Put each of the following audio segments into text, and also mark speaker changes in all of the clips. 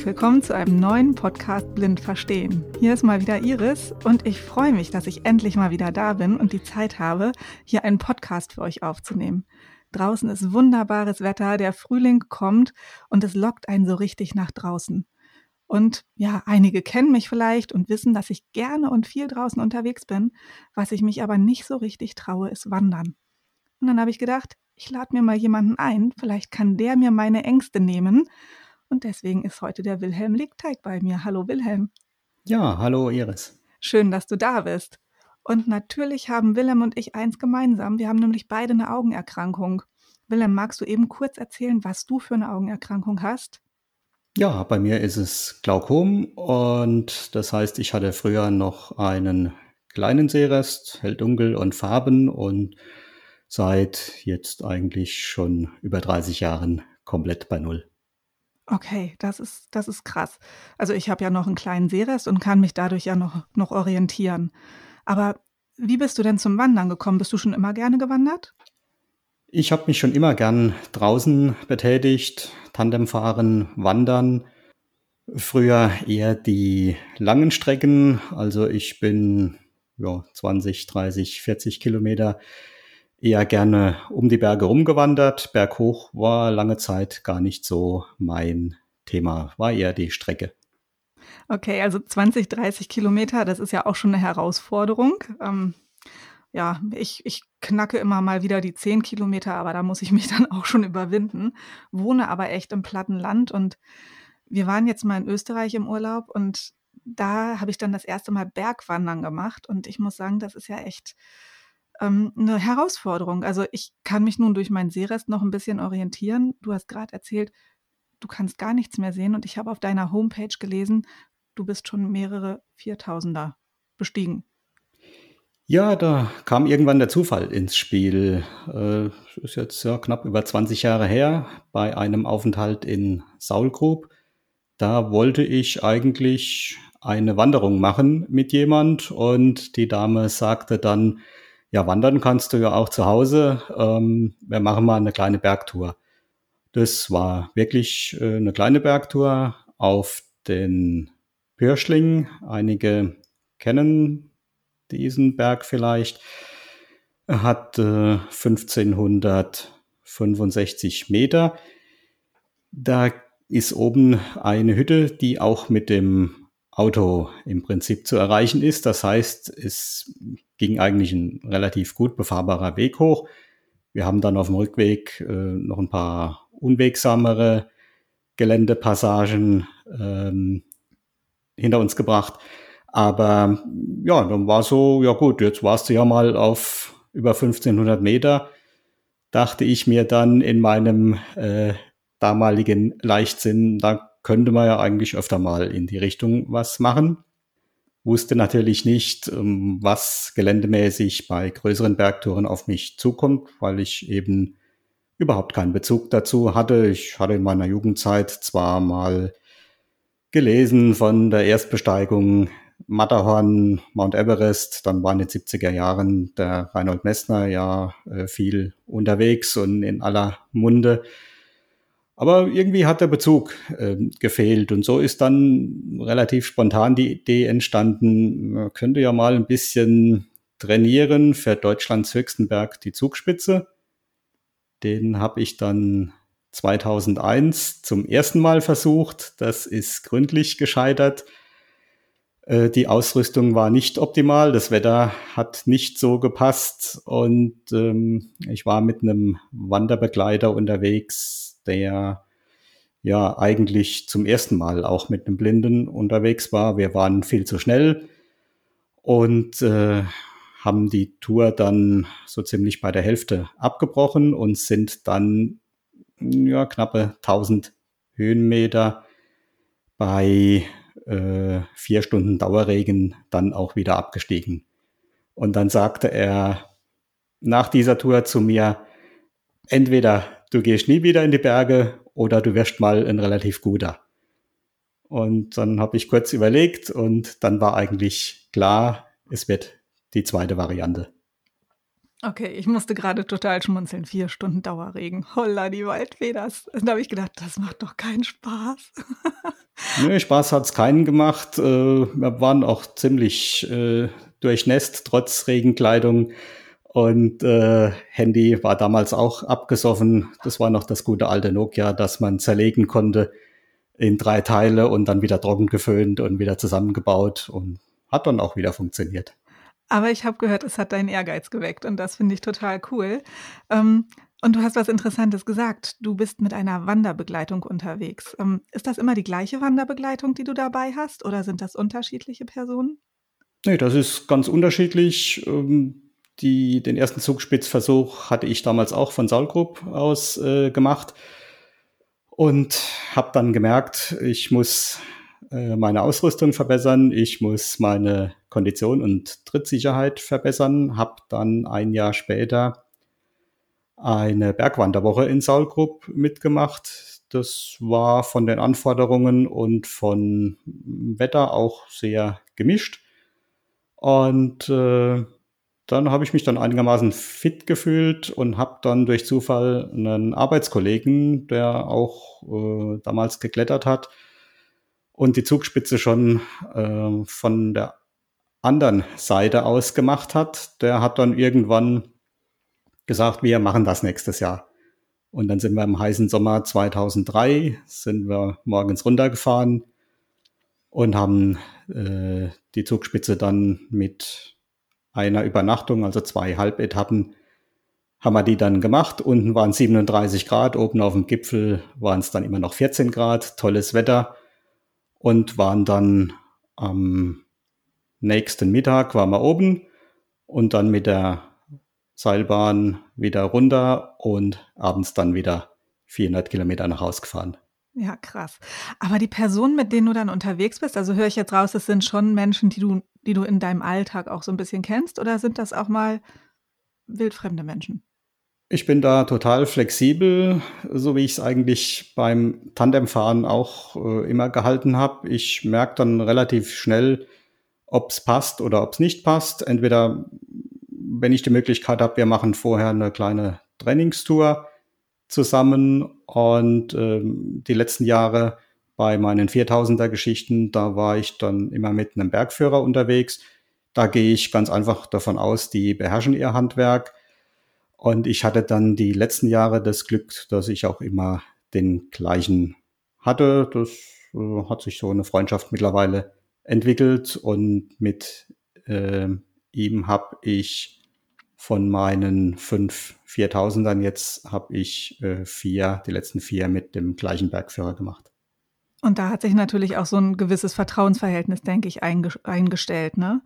Speaker 1: herzlich willkommen zu einem neuen Podcast Blind Verstehen. Hier ist mal wieder Iris und ich freue mich, dass ich endlich mal wieder da bin und die Zeit habe, hier einen Podcast für euch aufzunehmen. Draußen ist wunderbares Wetter, der Frühling kommt und es lockt einen so richtig nach draußen. Und ja, einige kennen mich vielleicht und wissen, dass ich gerne und viel draußen unterwegs bin. Was ich mich aber nicht so richtig traue, ist Wandern. Und dann habe ich gedacht, ich lade mir mal jemanden ein, vielleicht kann der mir meine Ängste nehmen und deswegen ist heute der Wilhelm Legteig bei mir. Hallo Wilhelm.
Speaker 2: Ja, hallo Iris.
Speaker 1: Schön, dass du da bist. Und natürlich haben Wilhelm und ich eins gemeinsam. Wir haben nämlich beide eine Augenerkrankung. Wilhelm, magst du eben kurz erzählen, was du für eine Augenerkrankung hast?
Speaker 2: Ja, bei mir ist es Glaukom und das heißt, ich hatte früher noch einen kleinen Sehrest, hell dunkel und Farben und seit jetzt eigentlich schon über 30 Jahren komplett bei Null.
Speaker 1: Okay, das ist das ist krass. Also, ich habe ja noch einen kleinen Seerest und kann mich dadurch ja noch noch orientieren. Aber wie bist du denn zum Wandern gekommen? Bist du schon immer gerne gewandert?
Speaker 2: Ich habe mich schon immer gern draußen betätigt, Tandemfahren, Wandern. Früher eher die langen Strecken. Also, ich bin, ja, 20, 30, 40 Kilometer eher gerne um die Berge rumgewandert. Berghoch war lange Zeit gar nicht so mein Thema, war eher die Strecke.
Speaker 1: Okay, also 20, 30 Kilometer, das ist ja auch schon eine Herausforderung. Ähm, ja, ich, ich knacke immer mal wieder die 10 Kilometer, aber da muss ich mich dann auch schon überwinden. Wohne aber echt im platten Land und wir waren jetzt mal in Österreich im Urlaub und da habe ich dann das erste Mal Bergwandern gemacht und ich muss sagen, das ist ja echt ähm, 'ne Herausforderung. Also, ich kann mich nun durch meinen Sehrest noch ein bisschen orientieren. Du hast gerade erzählt, du kannst gar nichts mehr sehen und ich habe auf deiner Homepage gelesen, du bist schon mehrere Viertausender bestiegen.
Speaker 2: Ja, da kam irgendwann der Zufall ins Spiel. Äh, ist jetzt ja knapp über 20 Jahre her bei einem Aufenthalt in Saulgrub. Da wollte ich eigentlich eine Wanderung machen mit jemand und die Dame sagte dann ja, wandern kannst du ja auch zu Hause. Ähm, wir machen mal eine kleine Bergtour. Das war wirklich äh, eine kleine Bergtour auf den Pürschling. Einige kennen diesen Berg vielleicht. Er hat äh, 1565 Meter. Da ist oben eine Hütte, die auch mit dem Auto im Prinzip zu erreichen ist. Das heißt, es ging eigentlich ein relativ gut befahrbarer Weg hoch. Wir haben dann auf dem Rückweg äh, noch ein paar unwegsamere Geländepassagen ähm, hinter uns gebracht. Aber ja, dann war so, ja gut, jetzt warst du ja mal auf über 1500 Meter, dachte ich mir dann in meinem äh, damaligen Leichtsinn, da könnte man ja eigentlich öfter mal in die Richtung was machen. Wusste natürlich nicht, ähm, was geländemäßig bei größeren Bergtouren auf mich zukommt, weil ich eben überhaupt keinen Bezug dazu hatte. Ich hatte in meiner Jugendzeit zwar mal gelesen von der Erstbesteigung Matterhorn, Mount Everest, dann war in den 70er Jahren der Reinhold Messner ja äh, viel unterwegs und in aller Munde. Aber irgendwie hat der Bezug äh, gefehlt und so ist dann relativ spontan die Idee entstanden, man könnte ja mal ein bisschen trainieren für Deutschlands höchsten Berg, die Zugspitze. Den habe ich dann 2001 zum ersten Mal versucht. Das ist gründlich gescheitert. Äh, die Ausrüstung war nicht optimal, das Wetter hat nicht so gepasst und ähm, ich war mit einem Wanderbegleiter unterwegs, der ja eigentlich zum ersten Mal auch mit einem Blinden unterwegs war. Wir waren viel zu schnell und äh, haben die Tour dann so ziemlich bei der Hälfte abgebrochen und sind dann ja, knappe 1000 Höhenmeter bei äh, vier Stunden Dauerregen dann auch wieder abgestiegen. Und dann sagte er nach dieser Tour zu mir, entweder du gehst nie wieder in die Berge oder du wirst mal ein relativ guter. Und dann habe ich kurz überlegt und dann war eigentlich klar, es wird die zweite Variante.
Speaker 1: Okay, ich musste gerade total schmunzeln. Vier Stunden Dauerregen. Holla, die Waldfeders. Da habe ich gedacht, das macht doch keinen Spaß.
Speaker 2: nee, Spaß hat es keinen gemacht. Äh, wir waren auch ziemlich äh, durchnässt, trotz Regenkleidung. Und äh, Handy war damals auch abgesoffen. Das war noch das gute alte Nokia, das man zerlegen konnte in drei Teile und dann wieder trocken geföhnt und wieder zusammengebaut und hat dann auch wieder funktioniert.
Speaker 1: Aber ich habe gehört, es hat deinen Ehrgeiz geweckt und das finde ich total cool. Ähm, und du hast was Interessantes gesagt. Du bist mit einer Wanderbegleitung unterwegs. Ähm, ist das immer die gleiche Wanderbegleitung, die du dabei hast oder sind das unterschiedliche Personen?
Speaker 2: Nee, das ist ganz unterschiedlich. Ähm, die, den ersten Zugspitzversuch hatte ich damals auch von Saalgrub aus äh, gemacht und habe dann gemerkt, ich muss äh, meine Ausrüstung verbessern, ich muss meine Kondition und Trittsicherheit verbessern, habe dann ein Jahr später eine Bergwanderwoche in Saulgrub mitgemacht. Das war von den Anforderungen und von Wetter auch sehr gemischt. Und äh, dann habe ich mich dann einigermaßen fit gefühlt und habe dann durch Zufall einen Arbeitskollegen, der auch äh, damals geklettert hat, und die Zugspitze schon äh, von der anderen Seite aus gemacht hat, der hat dann irgendwann gesagt, wir machen das nächstes Jahr. Und dann sind wir im heißen Sommer 2003, sind wir morgens runtergefahren und haben äh, die Zugspitze dann mit einer Übernachtung, also zwei Halbetappen, haben wir die dann gemacht. Unten waren 37 Grad, oben auf dem Gipfel waren es dann immer noch 14 Grad, tolles Wetter und waren dann am nächsten Mittag waren wir oben und dann mit der Seilbahn wieder runter und abends dann wieder 400 Kilometer nach Hause gefahren.
Speaker 1: Ja, krass. Aber die Personen, mit denen du dann unterwegs bist, also höre ich jetzt raus, das sind schon Menschen, die du, die du in deinem Alltag auch so ein bisschen kennst, oder sind das auch mal wildfremde Menschen?
Speaker 2: Ich bin da total flexibel, so wie ich es eigentlich beim Tandemfahren auch äh, immer gehalten habe. Ich merke dann relativ schnell, ob es passt oder ob es nicht passt. Entweder, wenn ich die Möglichkeit habe, wir machen vorher eine kleine Trainingstour zusammen und ähm, die letzten Jahre bei meinen 4000er Geschichten, da war ich dann immer mit einem Bergführer unterwegs. Da gehe ich ganz einfach davon aus, die beherrschen ihr Handwerk und ich hatte dann die letzten Jahre das Glück, dass ich auch immer den gleichen hatte. Das äh, hat sich so eine Freundschaft mittlerweile entwickelt und mit äh, ihm habe ich von meinen fünf 4000ern jetzt habe ich äh, vier, die letzten vier mit dem gleichen Bergführer gemacht.
Speaker 1: Und da hat sich natürlich auch so ein gewisses Vertrauensverhältnis, denke ich, eingestellt, ne?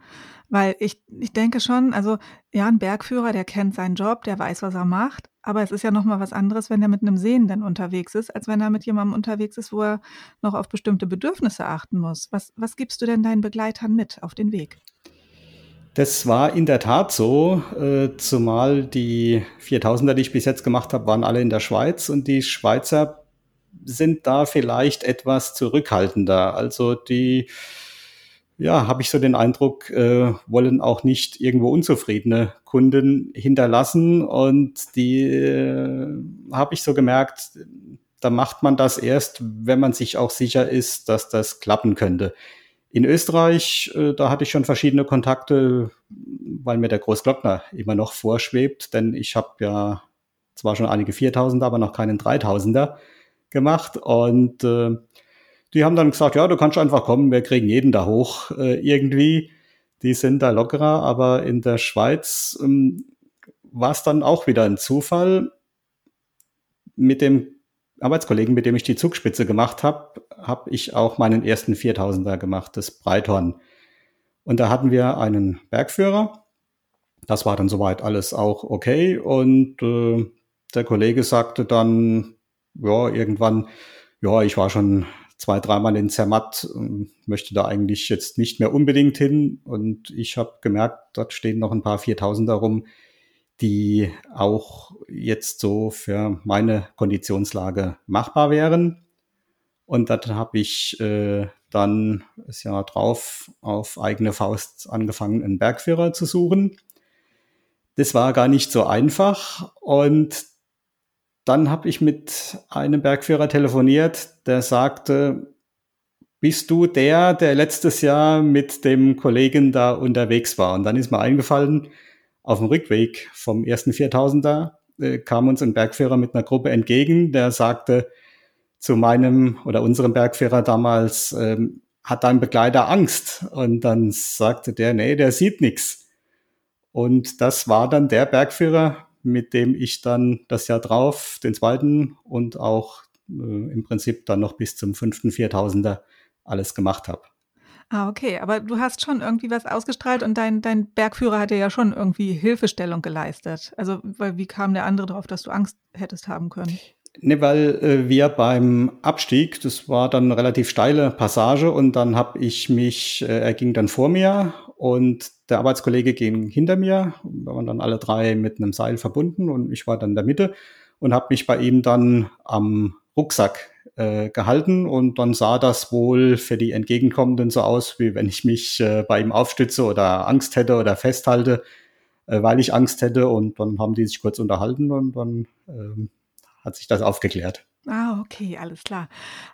Speaker 1: Weil ich, ich denke schon, also ja, ein Bergführer, der kennt seinen Job, der weiß, was er macht, aber es ist ja nochmal was anderes, wenn er mit einem Sehenden unterwegs ist, als wenn er mit jemandem unterwegs ist, wo er noch auf bestimmte Bedürfnisse achten muss. Was, was gibst du denn deinen Begleitern mit auf den Weg?
Speaker 2: Das war in der Tat so, äh, zumal die 4000er, die ich bis jetzt gemacht habe, waren alle in der Schweiz und die Schweizer sind da vielleicht etwas zurückhaltender. Also die, ja, habe ich so den Eindruck, äh, wollen auch nicht irgendwo unzufriedene Kunden hinterlassen. Und die äh, habe ich so gemerkt, da macht man das erst, wenn man sich auch sicher ist, dass das klappen könnte. In Österreich, äh, da hatte ich schon verschiedene Kontakte, weil mir der Großglockner immer noch vorschwebt, denn ich habe ja zwar schon einige 4000er, aber noch keinen 3000er gemacht und äh, die haben dann gesagt, ja, du kannst einfach kommen, wir kriegen jeden da hoch äh, irgendwie. Die sind da lockerer, aber in der Schweiz ähm, war es dann auch wieder ein Zufall. Mit dem Arbeitskollegen, mit dem ich die Zugspitze gemacht habe, habe ich auch meinen ersten 4000er gemacht, das Breithorn. Und da hatten wir einen Bergführer. Das war dann soweit alles auch okay. Und äh, der Kollege sagte dann, ja, irgendwann, ja, ich war schon zwei, dreimal in Zermatt, möchte da eigentlich jetzt nicht mehr unbedingt hin. Und ich habe gemerkt, dort stehen noch ein paar 4000er rum, die auch jetzt so für meine Konditionslage machbar wären. Und dann habe ich äh, dann das Jahr drauf auf eigene Faust angefangen, einen Bergführer zu suchen. das war gar nicht so einfach. Und dann habe ich mit einem Bergführer telefoniert, der sagte, bist du der, der letztes Jahr mit dem Kollegen da unterwegs war? Und dann ist mir eingefallen, auf dem Rückweg vom ersten 4000er äh, kam uns ein Bergführer mit einer Gruppe entgegen, der sagte zu meinem oder unserem Bergführer damals, ähm, hat dein Begleiter Angst? Und dann sagte der, nee, der sieht nichts. Und das war dann der Bergführer, mit dem ich dann das Jahr drauf, den zweiten und auch äh, im Prinzip dann noch bis zum fünften 4000er alles gemacht habe.
Speaker 1: Ah, okay, aber du hast schon irgendwie was ausgestrahlt und dein, dein Bergführer hat dir ja schon irgendwie Hilfestellung geleistet. Also, weil wie kam der andere darauf, dass du Angst hättest haben können?
Speaker 2: Ne, weil äh, wir beim Abstieg, das war dann eine relativ steile Passage und dann habe ich mich, äh, er ging dann vor mir und der Arbeitskollege ging hinter mir. Wir waren dann alle drei mit einem Seil verbunden und ich war dann in der Mitte und habe mich bei ihm dann am Rucksack äh, gehalten und dann sah das wohl für die Entgegenkommenden so aus, wie wenn ich mich äh, bei ihm aufstütze oder Angst hätte oder festhalte, äh, weil ich Angst hätte und dann haben die sich kurz unterhalten und dann ähm, hat sich das aufgeklärt.
Speaker 1: Ah, okay, alles klar.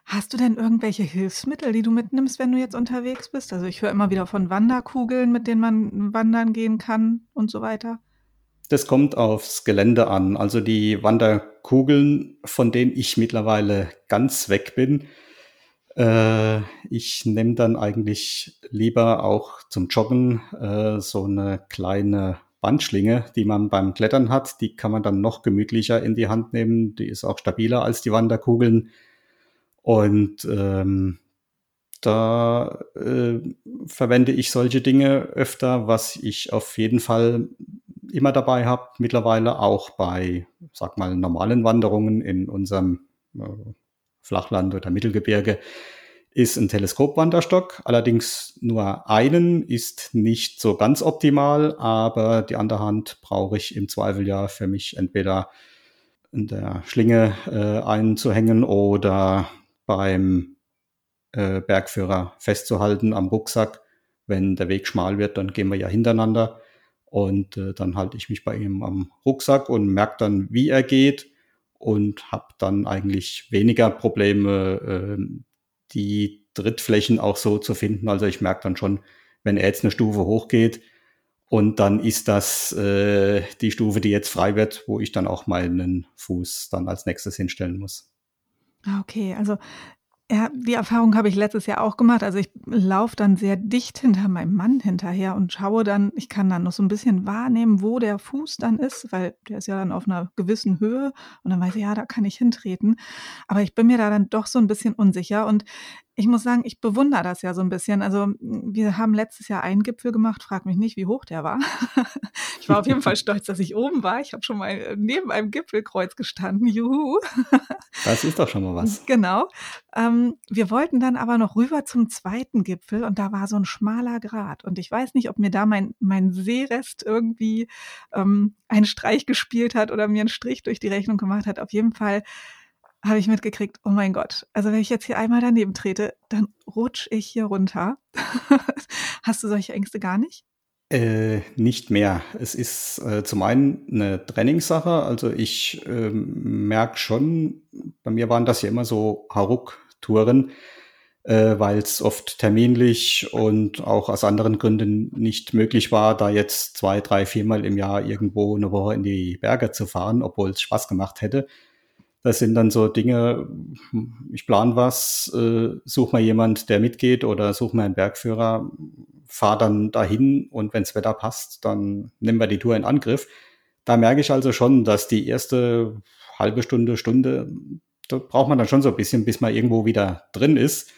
Speaker 1: Hast du denn irgendwelche Hilfsmittel, die du mitnimmst, wenn du jetzt unterwegs bist? Also ich höre immer wieder von Wanderkugeln, mit denen man wandern gehen kann und so weiter.
Speaker 2: Das kommt aufs Gelände an. Also die Wanderkugeln, von denen ich mittlerweile ganz weg bin, äh, ich nehme dann eigentlich lieber auch zum Joggen äh, so eine kleine Bandschlinge, die man beim Klettern hat. Die kann man dann noch gemütlicher in die Hand nehmen. Die ist auch stabiler als die Wanderkugeln. Und ähm, da äh, verwende ich solche Dinge öfter, was ich auf jeden Fall immer dabei habe, mittlerweile auch bei, sag mal, normalen Wanderungen in unserem äh, Flachland oder Mittelgebirge, ist ein Teleskopwanderstock. Allerdings nur einen ist nicht so ganz optimal, aber die andere Hand brauche ich im Zweifel ja für mich entweder in der Schlinge äh, einzuhängen oder beim äh, Bergführer festzuhalten am Rucksack. Wenn der Weg schmal wird, dann gehen wir ja hintereinander. Und äh, dann halte ich mich bei ihm am Rucksack und merke dann, wie er geht und habe dann eigentlich weniger Probleme, äh, die Trittflächen auch so zu finden. Also ich merke dann schon, wenn er jetzt eine Stufe hochgeht und dann ist das äh, die Stufe, die jetzt frei wird, wo ich dann auch meinen Fuß dann als nächstes hinstellen muss.
Speaker 1: Ah, okay, also ja, die Erfahrung habe ich letztes Jahr auch gemacht. Also ich laufe dann sehr dicht hinter meinem Mann hinterher und schaue dann, ich kann dann noch so ein bisschen wahrnehmen, wo der Fuß dann ist, weil der ist ja dann auf einer gewissen Höhe und dann weiß ich, ja, da kann ich hintreten. Aber ich bin mir da dann doch so ein bisschen unsicher und ich muss sagen, ich bewundere das ja so ein bisschen. Also wir haben letztes Jahr einen Gipfel gemacht, frag mich nicht, wie hoch der war. ich war auf jeden Fall stolz, dass ich oben war. Ich habe schon mal neben einem Gipfelkreuz gestanden. Juhu.
Speaker 2: Das ist doch schon mal was.
Speaker 1: Genau. Ähm, wir wollten dann aber noch rüber zum zweiten Gipfel und da war so ein schmaler Grat. Und ich weiß nicht, ob mir da mein, mein Seerest irgendwie ähm, einen Streich gespielt hat oder mir einen Strich durch die Rechnung gemacht hat. Auf jeden Fall habe ich mitgekriegt, oh mein Gott, also wenn ich jetzt hier einmal daneben trete, dann rutsch ich hier runter. Hast du solche Ängste gar nicht?
Speaker 2: Äh, nicht mehr. Es ist äh, zum einen eine Trainingssache. Also ich äh, merke schon, bei mir waren das ja immer so Haruk-Touren, äh, weil es oft terminlich und auch aus anderen Gründen nicht möglich war, da jetzt zwei, drei, viermal im Jahr irgendwo eine Woche in die Berge zu fahren, obwohl es Spaß gemacht hätte. Das sind dann so Dinge, ich plane was, äh, such mal jemand, der mitgeht oder such mal einen Bergführer, fahr dann dahin und wenns Wetter passt, dann nehmen wir die Tour in Angriff. Da merke ich also schon, dass die erste halbe Stunde, Stunde, da braucht man dann schon so ein bisschen, bis man irgendwo wieder drin ist.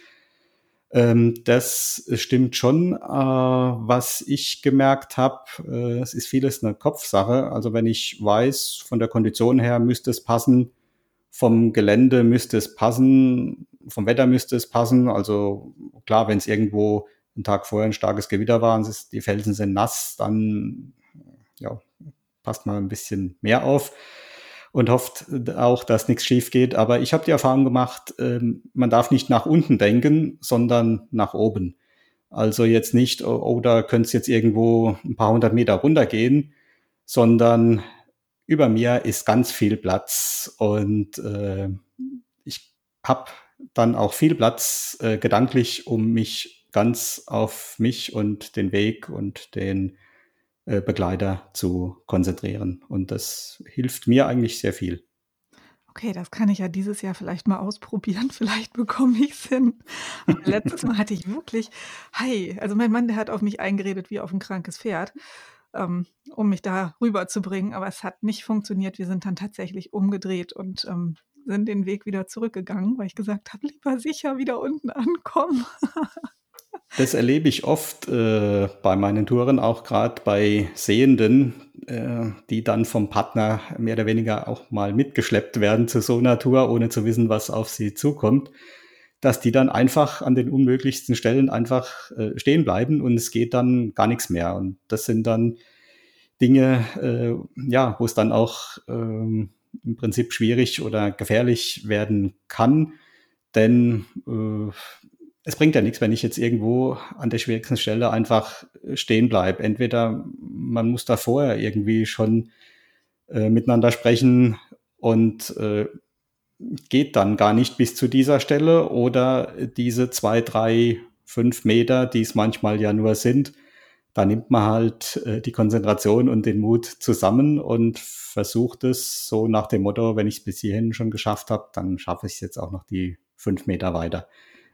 Speaker 2: Ähm, das stimmt schon. Äh, was ich gemerkt habe, äh, es ist vieles eine Kopfsache. Also wenn ich weiß, von der Kondition her müsste es passen, vom Gelände müsste es passen, vom Wetter müsste es passen. Also klar, wenn es irgendwo einen Tag vorher ein starkes Gewitter war und die Felsen sind nass, dann ja, passt man ein bisschen mehr auf und hofft auch, dass nichts schief geht. Aber ich habe die Erfahrung gemacht, ähm, man darf nicht nach unten denken, sondern nach oben. Also jetzt nicht, oh, oh könnte es jetzt irgendwo ein paar hundert Meter runtergehen, sondern über mir ist ganz viel Platz und äh, ich habe dann auch viel Platz äh, gedanklich, um mich ganz auf mich und den Weg und den äh, Begleiter zu konzentrieren. Und das hilft mir eigentlich sehr viel.
Speaker 1: Okay, das kann ich ja dieses Jahr vielleicht mal ausprobieren. Vielleicht bekomme ich es hin. letztes Mal hatte ich wirklich, hi, also mein Mann, der hat auf mich eingeredet wie auf ein krankes Pferd, ähm, um mich da rüberzubringen. Aber es hat nicht funktioniert. Wir sind dann tatsächlich umgedreht und ähm, sind den Weg wieder zurückgegangen, weil ich gesagt habe, lieber sicher wieder unten ankommen.
Speaker 2: Das erlebe ich oft äh, bei meinen Touren, auch gerade bei Sehenden, äh, die dann vom Partner mehr oder weniger auch mal mitgeschleppt werden zu so einer Tour, ohne zu wissen, was auf sie zukommt, dass die dann einfach an den unmöglichsten Stellen einfach äh, stehen bleiben und es geht dann gar nichts mehr. Und das sind dann Dinge, äh, ja, wo es dann auch ähm, im Prinzip schwierig oder gefährlich werden kann, denn äh, es bringt ja nichts, wenn ich jetzt irgendwo an der schwierigsten Stelle einfach stehen bleibe. Entweder man muss da vorher irgendwie schon äh, miteinander sprechen und äh, geht dann gar nicht bis zu dieser Stelle oder diese zwei, drei, fünf Meter, die es manchmal ja nur sind, da nimmt man halt äh, die Konzentration und den Mut zusammen und versucht es so nach dem Motto, wenn ich es bis hierhin schon geschafft habe, dann schaffe ich es jetzt auch noch die fünf Meter weiter.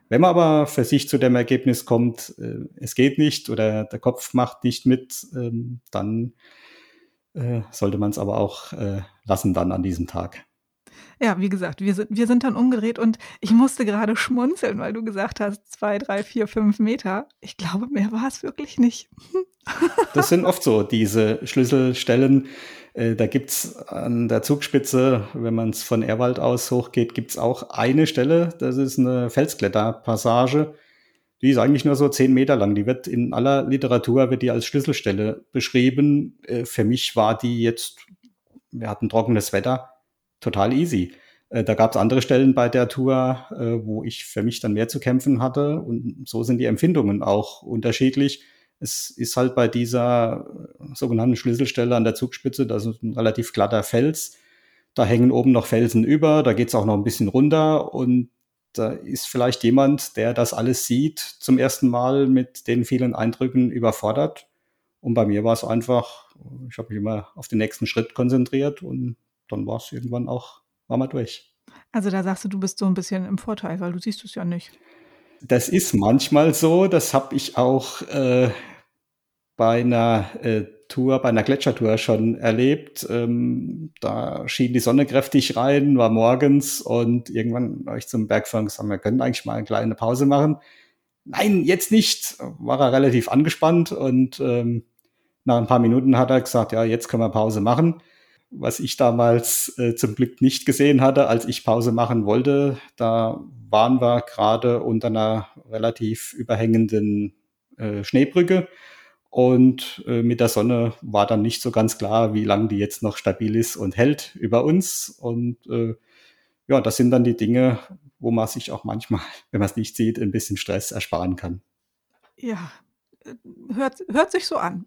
Speaker 2: Wenn man aber für sich zu dem Ergebnis kommt, äh, es geht nicht oder der Kopf macht nicht mit, ähm, dann äh, sollte man es aber auch äh, lassen dann an diesem Tag.
Speaker 1: Ja, wie gesagt, wir sind, wir sind dann umgedreht und ich musste gerade schmunzeln, weil du gesagt hast, zwei, drei, vier, fünf Meter. Ich glaube, mehr war es wirklich nicht.
Speaker 2: das sind oft so diese Schlüsselstellen. Äh, da gibt's an der Zugspitze, wenn man es von Erwald aus hochgeht, gibt's auch eine Stelle, das ist eine Felskletterpassage. Die ist eigentlich nur so zehn Meter lang. Die wird in aller Literatur wird die als Schlüsselstelle beschrieben. Äh, für mich war die jetzt, wir hatten trockenes Wetter, total easy. Äh, da gab es andere Stellen bei der Tour, äh, wo ich für mich dann mehr zu kämpfen hatte. Und so sind die Empfindungen auch unterschiedlich. Es ist halt bei dieser äh, sogenannten Schlüsselstelle an der Zugspitze, das ist ein relativ glatter Fels. Da hängen oben noch Felsen über, da geht es auch noch ein bisschen runter und da ist vielleicht jemand, der das alles sieht, zum ersten Mal mit den vielen Eindrücken überfordert. Und bei mir war es einfach, ich habe mich immer auf den nächsten Schritt konzentriert und dann war es irgendwann auch, war mal durch.
Speaker 1: Also da sagst du, du bist so ein bisschen im Vorteil, weil du siehst es ja nicht.
Speaker 2: Das ist manchmal so. Das habe ich auch äh, bei einer äh, Tour, bei einer Gletschertour schon erlebt. Ähm, da schien die Sonne kräftig rein, war morgens und irgendwann habe ich zum Bergführer gesagt, wir können eigentlich mal eine kleine Pause machen. Nein, jetzt nicht. War er relativ angespannt und ähm, nach ein paar Minuten hat er gesagt, ja, jetzt können wir Pause machen was ich damals äh, zum Glück nicht gesehen hatte, als ich Pause machen wollte. Da waren wir gerade unter einer relativ überhängenden äh, Schneebrücke und äh, mit der Sonne war dann nicht so ganz klar, wie lange die jetzt noch stabil ist und hält über uns. Und äh, ja, das sind dann die Dinge, wo man sich auch manchmal, wenn man es nicht sieht, ein bisschen Stress ersparen kann.
Speaker 1: Ja, hört, hört sich so an.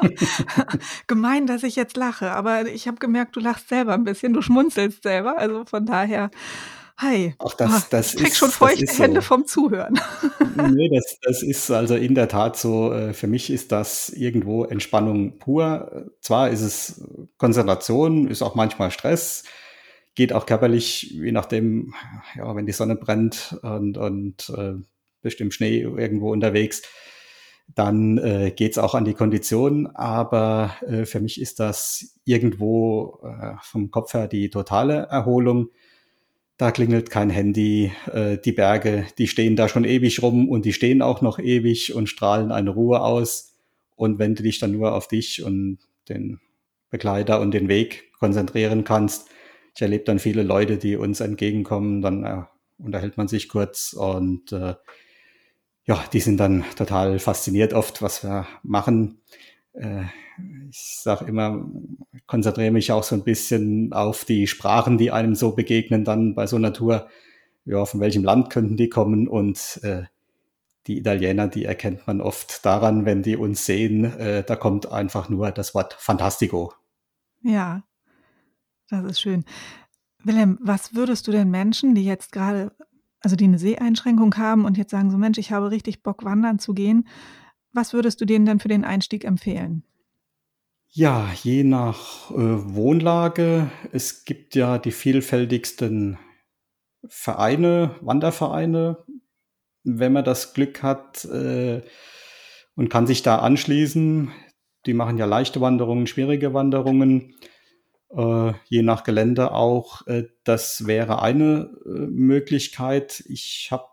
Speaker 1: Gemein, dass ich jetzt lache, aber ich habe gemerkt, du lachst selber ein bisschen, du schmunzelst selber, also von daher. Hi.
Speaker 2: Ach, das, ah, das
Speaker 1: ich krieg ist, schon feuchte Hände so. vom Zuhören.
Speaker 2: nee, das, das ist also in der Tat so. Äh, für mich ist das irgendwo Entspannung pur. Zwar ist es Konzentration, ist auch manchmal Stress, geht auch körperlich, je nachdem, ja, wenn die Sonne brennt und, und äh, bestimmt Schnee irgendwo unterwegs, dann äh, geht es auch an die Kondition. Aber äh, für mich ist das irgendwo äh, vom Kopf her die totale Erholung. Da klingelt kein Handy. Äh, die Berge, die stehen da schon ewig rum und die stehen auch noch ewig und strahlen eine Ruhe aus. Und wenn du dich dann nur auf dich und den Begleiter und den Weg konzentrieren kannst, ich erlebe dann viele Leute, die uns entgegenkommen, dann äh, unterhält man sich kurz und äh, ja, die sind dann total fasziniert oft, was wir machen. Äh, ich sage immer, konzentriere mich auch so ein bisschen auf die Sprachen, die einem so begegnen dann bei so einer Tour. Ja, von welchem Land könnten die kommen? Und äh, die Italiener, die erkennt man oft daran, wenn die uns sehen, äh, da kommt einfach nur das Wort Fantastico.
Speaker 1: Ja, das ist schön. Wilhelm, was würdest du den Menschen, die jetzt gerade, also die eine Seheinschränkung haben und jetzt sagen so, Mensch, ich habe richtig Bock, wandern zu gehen, was würdest du denen denn für den Einstieg empfehlen?
Speaker 2: Ja, je nach äh, Wohnlage. Es gibt ja die vielfältigsten Vereine, Wandervereine, wenn man das Glück hat äh, und kann sich da anschließen. Die machen ja leichte Wanderungen, schwierige Wanderungen, äh, je nach Gelände auch. Äh, das wäre eine äh, Möglichkeit. Ich habe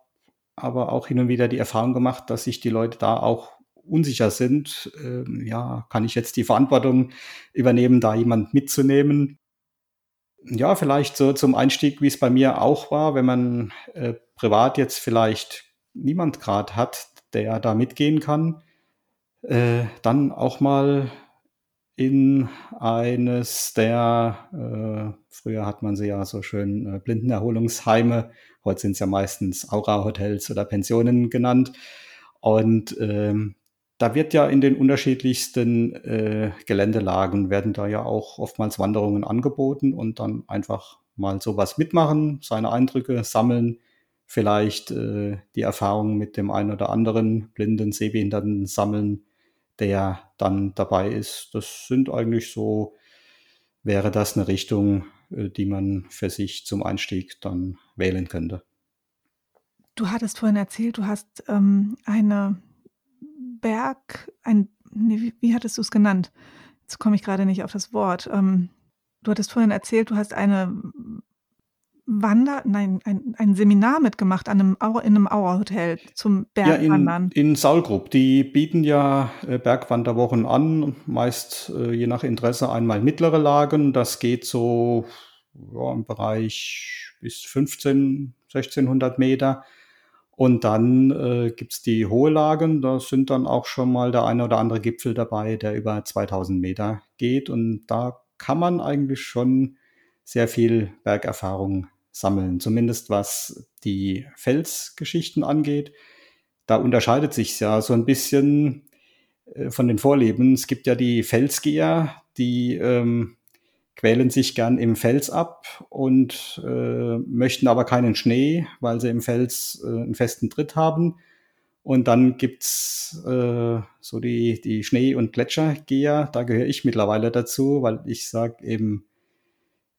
Speaker 2: aber auch hin und wieder die Erfahrung gemacht, dass sich die Leute da auch unsicher sind. Ähm, ja, kann ich jetzt die Verantwortung übernehmen, da jemand mitzunehmen? Ja, vielleicht so zum Einstieg, wie es bei mir auch war, wenn man äh, privat jetzt vielleicht niemand gerade hat, der da mitgehen kann, äh, dann auch mal in eines der, äh, früher hat man sie ja so schön äh, Blindenerholungsheime, heute sind es ja meistens Aura-Hotels oder Pensionen genannt. Und ähm, da wird ja in den unterschiedlichsten äh, Geländelagen werden da ja auch oftmals Wanderungen angeboten und dann einfach mal sowas mitmachen, seine Eindrücke sammeln, vielleicht äh, die Erfahrung mit dem einen oder anderen blinden, sehbehinderten sammeln, der dann dabei ist. Das sind eigentlich so, wäre das eine Richtung, äh, die man für sich zum Einstieg dann wählen könnte.
Speaker 1: Du hattest vorhin erzählt, du hast ähm, eine Berg, ein, nee, wie, wie hattest du es genannt? Jetzt komme ich gerade nicht auf das Wort. Ähm, du hattest vorhin erzählt, du hast eine Wander, nein, ein, ein Seminar mitgemacht an einem Auer, in einem Auerhotel zum Bergwandern.
Speaker 2: Ja, in, in Saulgrub. Die bieten ja äh, Bergwanderwochen an, meist äh, je nach Interesse einmal mittlere Lagen. Das geht so ja, im Bereich bis 15, 1600 Meter. Und dann äh, gibt's die hohe Lagen. Da sind dann auch schon mal der eine oder andere Gipfel dabei, der über 2000 Meter geht. Und da kann man eigentlich schon sehr viel Bergerfahrung sammeln, zumindest was die Felsgeschichten angeht. Da unterscheidet sich ja so ein bisschen äh, von den Vorleben. Es gibt ja die Felsgeher, die ähm, quälen sich gern im Fels ab und äh, möchten aber keinen Schnee, weil sie im Fels äh, einen festen Tritt haben. Und dann gibt's äh, so die, die Schnee- und Gletschergeher. Da gehöre ich mittlerweile dazu, weil ich sage eben,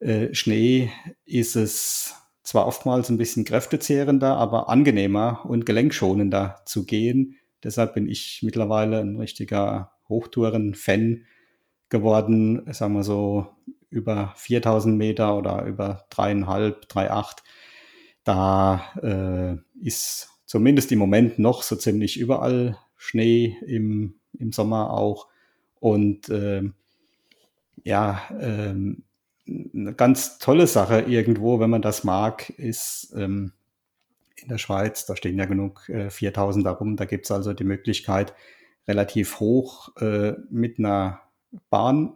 Speaker 2: äh, Schnee ist es zwar oftmals ein bisschen kräftezehrender, aber angenehmer und gelenkschonender zu gehen. Deshalb bin ich mittlerweile ein richtiger Hochtouren-Fan geworden, sagen wir so über 4000 Meter oder über dreieinhalb, dreiacht. Da äh, ist zumindest im Moment noch so ziemlich überall Schnee im, im Sommer auch. Und äh, ja, ähm, eine ganz tolle Sache irgendwo, wenn man das mag, ist ähm, in der Schweiz, da stehen ja genug äh, 4000 rum, da gibt's also die Möglichkeit, relativ hoch äh, mit einer Bahn,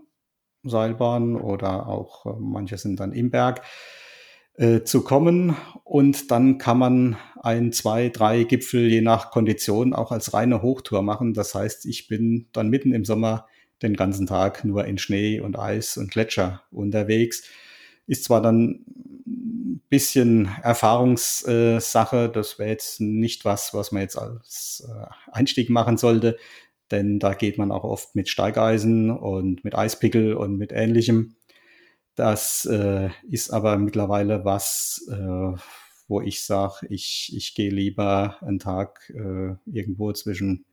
Speaker 2: Seilbahn oder auch äh, manche sind dann im Berg, äh, zu kommen. Und dann kann man ein, zwei, drei Gipfel je nach Kondition auch als reine Hochtour machen. Das heißt, ich bin dann mitten im Sommer den ganzen Tag nur in Schnee und Eis und Gletscher unterwegs. Ist zwar dann ein bisschen Erfahrungssache, das wäre jetzt nicht was, was man jetzt als äh, Einstieg machen sollte, denn da geht man auch oft mit Steigeisen und mit Eispickel und mit ähnlichem. Das äh, ist aber mittlerweile was, äh, wo ich sage, ich, ich gehe lieber einen Tag äh, irgendwo zwischen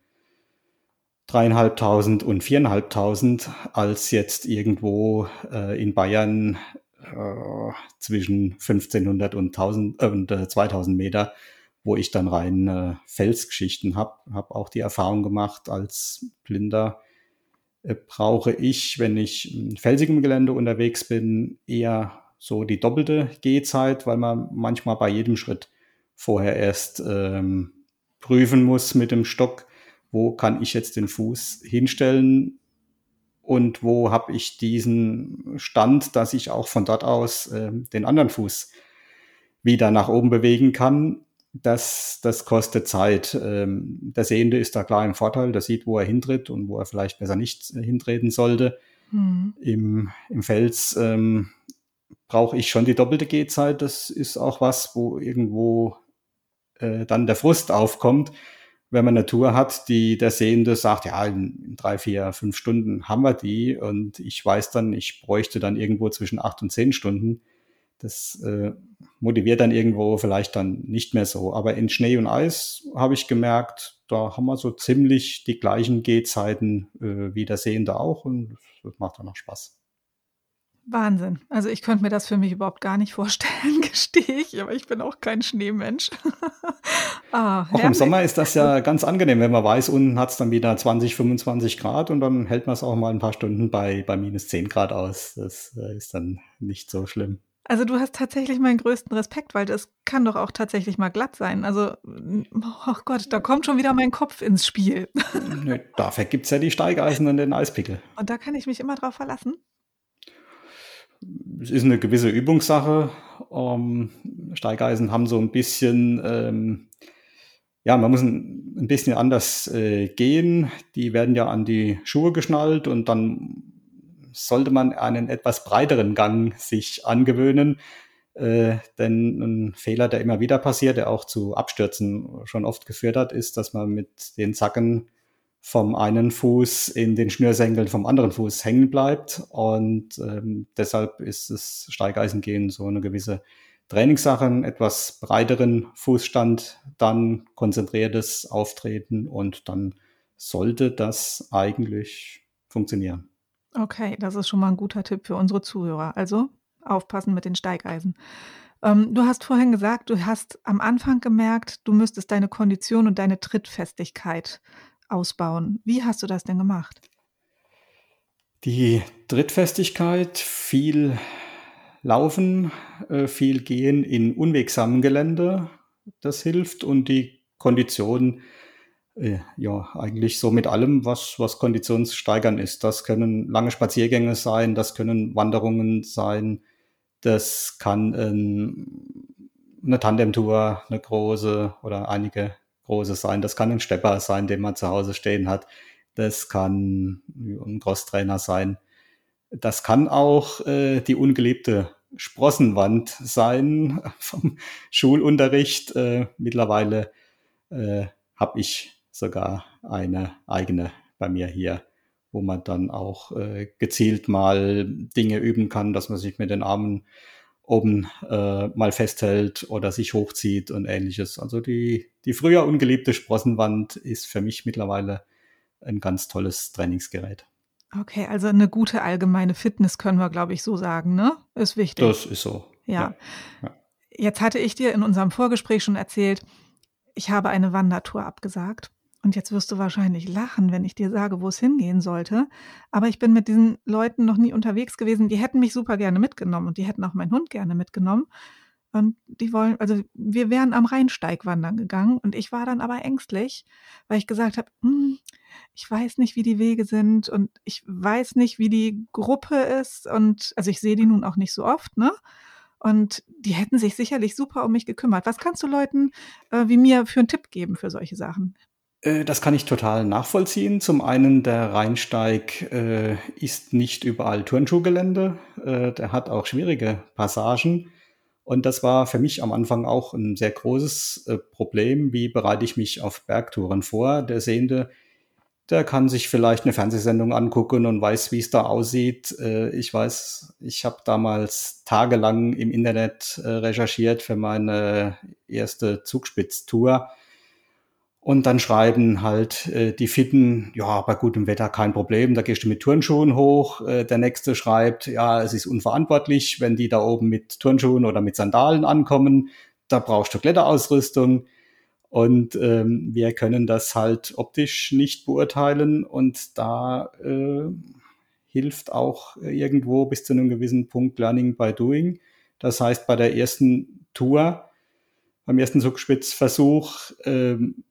Speaker 2: dreieinhalbtausend und viereinhalbtausend als jetzt irgendwo äh, in Bayern äh, zwischen 1500 und, 1000, äh, und äh, 2000 Meter, wo ich dann rein äh, Felsgeschichten habe. Habe auch die Erfahrung gemacht, als Blinder äh, brauche ich, wenn ich in felsigem Gelände unterwegs bin, eher so die doppelte Gehzeit, weil man manchmal bei jedem Schritt vorher erst ähm, prüfen muss mit dem Stock, wo kann ich jetzt den Fuß hinstellen und wo habe ich diesen Stand, dass ich auch von dort aus äh, den anderen Fuß wieder nach oben bewegen kann. das, das kostet Zeit. Ähm, der Sehende ist da klar im Vorteil, der sieht, wo er hintritt und wo er vielleicht besser nicht hintreten sollte. Mhm. Im, Im Fels ähm, brauche ich schon die doppelte Gehzeit. Das ist auch was, wo irgendwo äh, dann der Frust aufkommt, wenn man eine Tour hat, die der Sehende sagt, ja, in, drei, vier, fünf Stunden haben wir die und ich weiß dann, ich bräuchte dann irgendwo zwischen acht und zehn Stunden. Das äh, motiviert dann irgendwo vielleicht dann nicht mehr so. Aber in Schnee und Eis habe ich gemerkt, da haben wir so ziemlich die gleichen Gehzeiten äh, wie der Sehende auch und das macht dann auch Spaß.
Speaker 1: Wahnsinn. Also ich könnte mir das für mich überhaupt gar nicht vorstellen, gestehe ich, aber ich bin auch kein Schneemensch.
Speaker 2: ah, auch im Sommer ist das ja ganz angenehm, wenn man weiß, unten hat es dann wieder 20, 25 Grad und dann hält man es auch mal ein paar Stunden bei, bei minus 10 Grad aus. Das äh, ist dann nicht so schlimm.
Speaker 1: Also du hast tatsächlich meinen größten Respekt, weil das kann doch auch tatsächlich mal glatt sein. Also, oh Gott, da kommt schon wieder mein Kopf ins Spiel.
Speaker 2: Nö, dafür gibt es ja die Steigeisen und den Eispickel.
Speaker 1: Und da kann ich mich immer drauf verlassen?
Speaker 2: Es ist eine gewisse Übungssache. Ähm, Steigeisen haben so ein bisschen, ähm, ja, man muss ein, ein bisschen anders äh, gehen. Die werden ja an die Schuhe geschnallt und dann sollte man einen etwas breiteren Gang sich angewöhnen. Äh, denn ein Fehler, der immer wieder passiert, der auch zu Abstürzen schon oft geführt hat, ist, dass man mit den Zacken vom einen Fuß in den Schnürsenkeln vom anderen Fuß hängen bleibt. Und ähm, deshalb ist das Steigeisengehen so eine gewisse Trainingssache, einen etwas breiteren Fußstand, dann konzentriertes Auftreten und dann sollte das eigentlich funktionieren.
Speaker 1: Okay, das ist schon mal ein guter Tipp für unsere Zuhörer. Also aufpassen mit den Steigeisen. Ähm, du hast vorhin gesagt, du hast am Anfang gemerkt, du müsstest deine Kondition und deine Trittfestigkeit ausbauen. Wie hast du das denn gemacht?
Speaker 2: Die Trittfestigkeit, viel Laufen, äh, viel Gehen in unwegsamem Gelände, das hilft und die Kondition, äh, ja, eigentlich so mit allem, was, was konditionssteigern ist. Das können lange Spaziergänge sein, das können Wanderungen sein, das kann eine Tandemtour, eine große oder einige Großes sein. Das kann ein Stepper sein, den man zu Hause stehen hat. Das kann ein Crosstrainer sein. Das kann auch äh, die ungeliebte Sprossenwand sein vom Schulunterricht. Äh, mittlerweile äh, habe ich sogar eine eigene bei mir hier, wo man dann auch äh, gezielt mal Dinge üben kann, dass man sich mit den Armen oben äh, mal festhält oder sich hochzieht und ähnliches. Also die, die früher ungeliebte Sprossenwand ist für mich mittlerweile ein ganz tolles Trainingsgerät.
Speaker 1: Okay, also eine gute allgemeine Fitness können wir, glaube ich, so sagen, ne? Ist wichtig.
Speaker 2: Das ist so.
Speaker 1: Ja. ja. Jetzt hatte ich dir in unserem Vorgespräch schon erzählt, ich habe eine Wandertour abgesagt. Und jetzt wirst du wahrscheinlich lachen, wenn ich dir sage, wo es hingehen sollte. Aber ich bin mit diesen Leuten noch nie unterwegs gewesen. Die hätten mich super gerne mitgenommen und die hätten auch meinen Hund gerne mitgenommen. Und die wollen, also wir wären am Rheinsteig wandern gegangen und ich war dann aber ängstlich, weil ich gesagt habe, hm, ich weiß nicht, wie die Wege sind und ich weiß nicht, wie die Gruppe ist und also ich sehe die nun auch nicht so oft, ne? Und die hätten sich sicherlich super um mich gekümmert. Was kannst du Leuten äh, wie mir für einen Tipp geben für solche Sachen?
Speaker 2: Äh, das kann ich total nachvollziehen. Zum einen, der Rheinsteig äh, ist nicht überall Turnschuhgelände. Äh, der hat auch schwierige Passagen. Und das war für mich am Anfang auch ein sehr großes äh, Problem. Wie bereite ich mich auf Bergtouren vor? Der Sehende, der kann sich vielleicht eine Fernsehsendung angucken und weiß, wie es da aussieht. Äh, ich weiß, ich habe damals tagelang im Internet äh, recherchiert für meine erste Zugspitztour und dann schreiben halt äh, die Fitten, ja, bei gutem Wetter kein Problem, da gehst du mit Turnschuhen hoch. Äh, der nächste schreibt, ja, es ist unverantwortlich, wenn die da oben mit Turnschuhen oder mit Sandalen ankommen. Da brauchst du Kletterausrüstung. Und ähm, wir können das halt optisch nicht beurteilen. Und da äh, hilft auch irgendwo bis zu einem gewissen Punkt Learning by Doing. Das heißt, bei der ersten Tour, beim ersten Zugspitzversuch, ähm,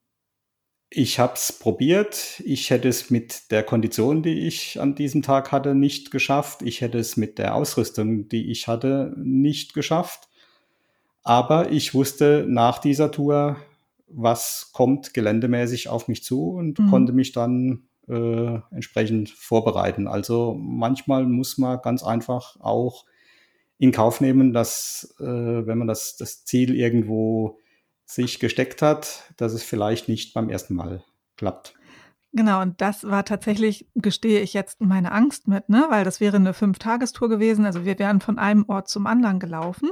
Speaker 2: ich habe es probiert. Ich hätte es mit der Kondition, die ich an diesem Tag hatte, nicht geschafft. Ich hätte es mit der Ausrüstung, die ich hatte, nicht geschafft. Aber ich wusste nach dieser Tour, was kommt geländemäßig auf mich zu und mhm. konnte mich dann äh, entsprechend vorbereiten. Also manchmal muss man ganz einfach auch in Kauf nehmen, dass äh, wenn man das, das Ziel irgendwo sich gesteckt hat, dass es vielleicht nicht beim ersten Mal klappt.
Speaker 1: Genau, und das war tatsächlich, gestehe ich jetzt, meine Angst mit, ne? weil das wäre eine Fünf-Tagestour gewesen. Also wir wären von einem Ort zum anderen gelaufen.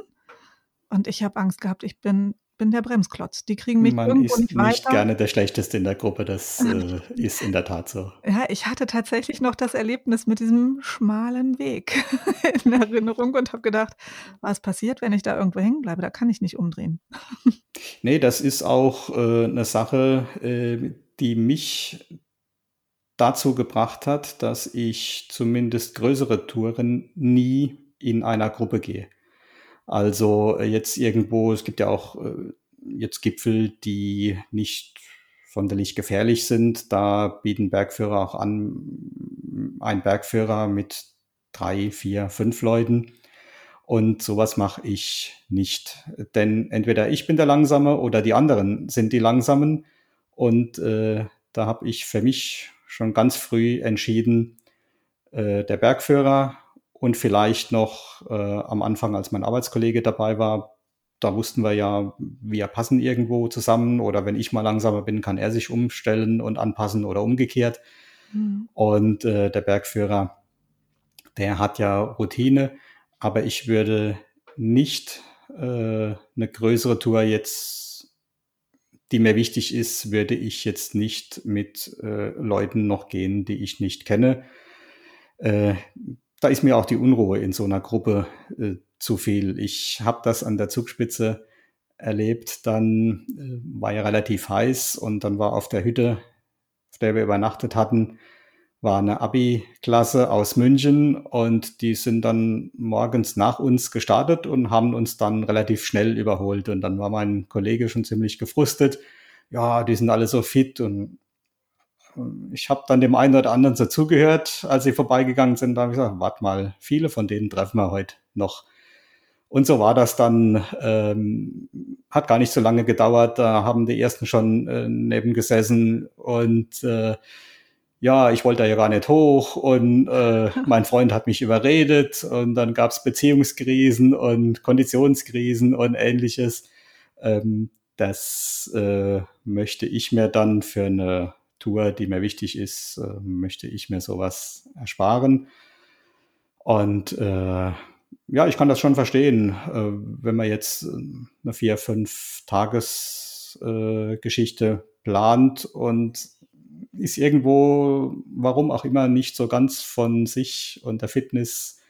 Speaker 1: Und ich habe Angst gehabt, ich bin bin der Bremsklotz. Die kriegen mich
Speaker 2: Man
Speaker 1: irgendwo
Speaker 2: ist
Speaker 1: nicht weiter.
Speaker 2: nicht gerne der Schlechteste in der Gruppe, das äh, ist in der Tat so.
Speaker 1: Ja, ich hatte tatsächlich noch das Erlebnis mit diesem schmalen Weg in Erinnerung und habe gedacht, was passiert, wenn ich da irgendwo hängen bleibe? Da kann ich nicht umdrehen.
Speaker 2: Nee, das ist auch äh, eine Sache, äh, die mich dazu gebracht hat, dass ich zumindest größere Touren nie in einer Gruppe gehe. Also äh, jetzt irgendwo, es gibt ja auch äh, jetzt Gipfel, die nicht sonderlich gefährlich sind. Da bieten Bergführer auch an, ein Bergführer mit drei, vier, fünf Leuten. Und sowas mache ich nicht. Denn entweder ich bin der Langsame oder die anderen sind die Langsamen. Und äh, da habe ich für mich schon ganz früh entschieden, äh, der Bergführer und vielleicht noch äh, am Anfang, als mein Arbeitskollege dabei war, da wussten wir ja, wir passen irgendwo zusammen oder wenn ich mal langsamer bin, kann er sich umstellen und anpassen oder umgekehrt. Mhm. Und äh, der Bergführer, der hat ja Routine, aber ich würde nicht äh, eine größere Tour jetzt, die mir wichtig ist, würde ich jetzt nicht mit äh, Leuten noch gehen, die ich nicht kenne. Äh, da ist mir auch die Unruhe in so einer Gruppe äh, zu viel. Ich habe das an der Zugspitze erlebt. Dann äh, war ja relativ heiß und dann war auf der Hütte, auf der wir übernachtet hatten, war eine Abi-Klasse aus München und die sind dann morgens nach uns gestartet und haben uns dann relativ schnell überholt. Und dann war mein Kollege schon ziemlich gefrustet. Ja, die sind alle so fit und ich habe dann dem einen oder anderen dazugehört, als sie vorbeigegangen sind. Da habe ich gesagt, warte mal, viele von denen treffen wir heute noch. Und so war das dann, ähm, hat gar nicht so lange gedauert. Da haben die ersten schon äh, neben gesessen und äh, ja, ich wollte ja gar nicht hoch und äh, mein Freund hat mich überredet und dann gab es Beziehungskrisen und Konditionskrisen und ähnliches. Ähm, das äh, möchte ich mir dann für eine Tour, die mir wichtig ist, äh, möchte ich mir sowas ersparen. Und äh, ja, ich kann das schon verstehen, äh, wenn man jetzt äh, eine vier, fünf Tagesgeschichte plant und ist irgendwo, warum auch immer, nicht so ganz von sich und der Fitness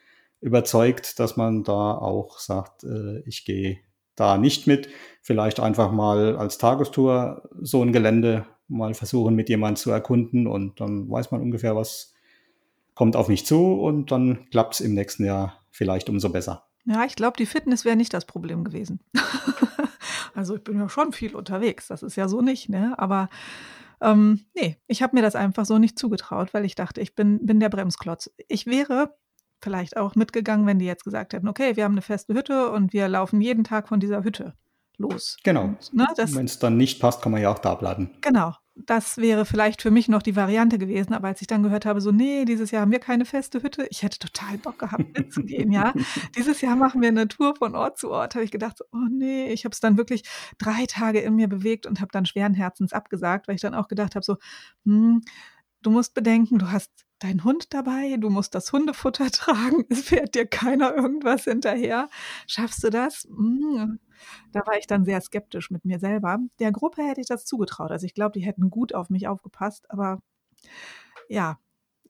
Speaker 2: überzeugt, dass man da auch sagt, ich gehe da nicht mit. Vielleicht einfach mal als Tagestour so ein Gelände mal versuchen, mit jemandem zu erkunden und dann weiß man ungefähr, was kommt auf mich zu und dann klappt es im nächsten Jahr vielleicht umso besser.
Speaker 1: Ja, ich glaube, die Fitness wäre nicht das Problem gewesen. also ich bin ja schon viel unterwegs, das ist ja so nicht, ne? Aber ähm, nee, ich habe mir das einfach so nicht zugetraut, weil ich dachte, ich bin, bin der Bremsklotz. Ich wäre vielleicht auch mitgegangen, wenn die jetzt gesagt hätten, okay, wir haben eine feste Hütte und wir laufen jeden Tag von dieser Hütte los.
Speaker 2: Genau. Ne, Wenn es dann nicht passt, kann man ja auch da bleiben.
Speaker 1: Genau. Das wäre vielleicht für mich noch die Variante gewesen, aber als ich dann gehört habe, so, nee, dieses Jahr haben wir keine feste Hütte, ich hätte total Bock gehabt, mitzugehen, ja. Dieses Jahr machen wir eine Tour von Ort zu Ort, habe ich gedacht, so, oh nee, ich habe es dann wirklich drei Tage in mir bewegt und habe dann schweren Herzens abgesagt, weil ich dann auch gedacht habe, so, hm, du musst bedenken, du hast deinen Hund dabei, du musst das Hundefutter tragen, es fährt dir keiner irgendwas hinterher. Schaffst du das? Hm. Da war ich dann sehr skeptisch mit mir selber. Der Gruppe hätte ich das zugetraut. Also ich glaube, die hätten gut auf mich aufgepasst, aber ja,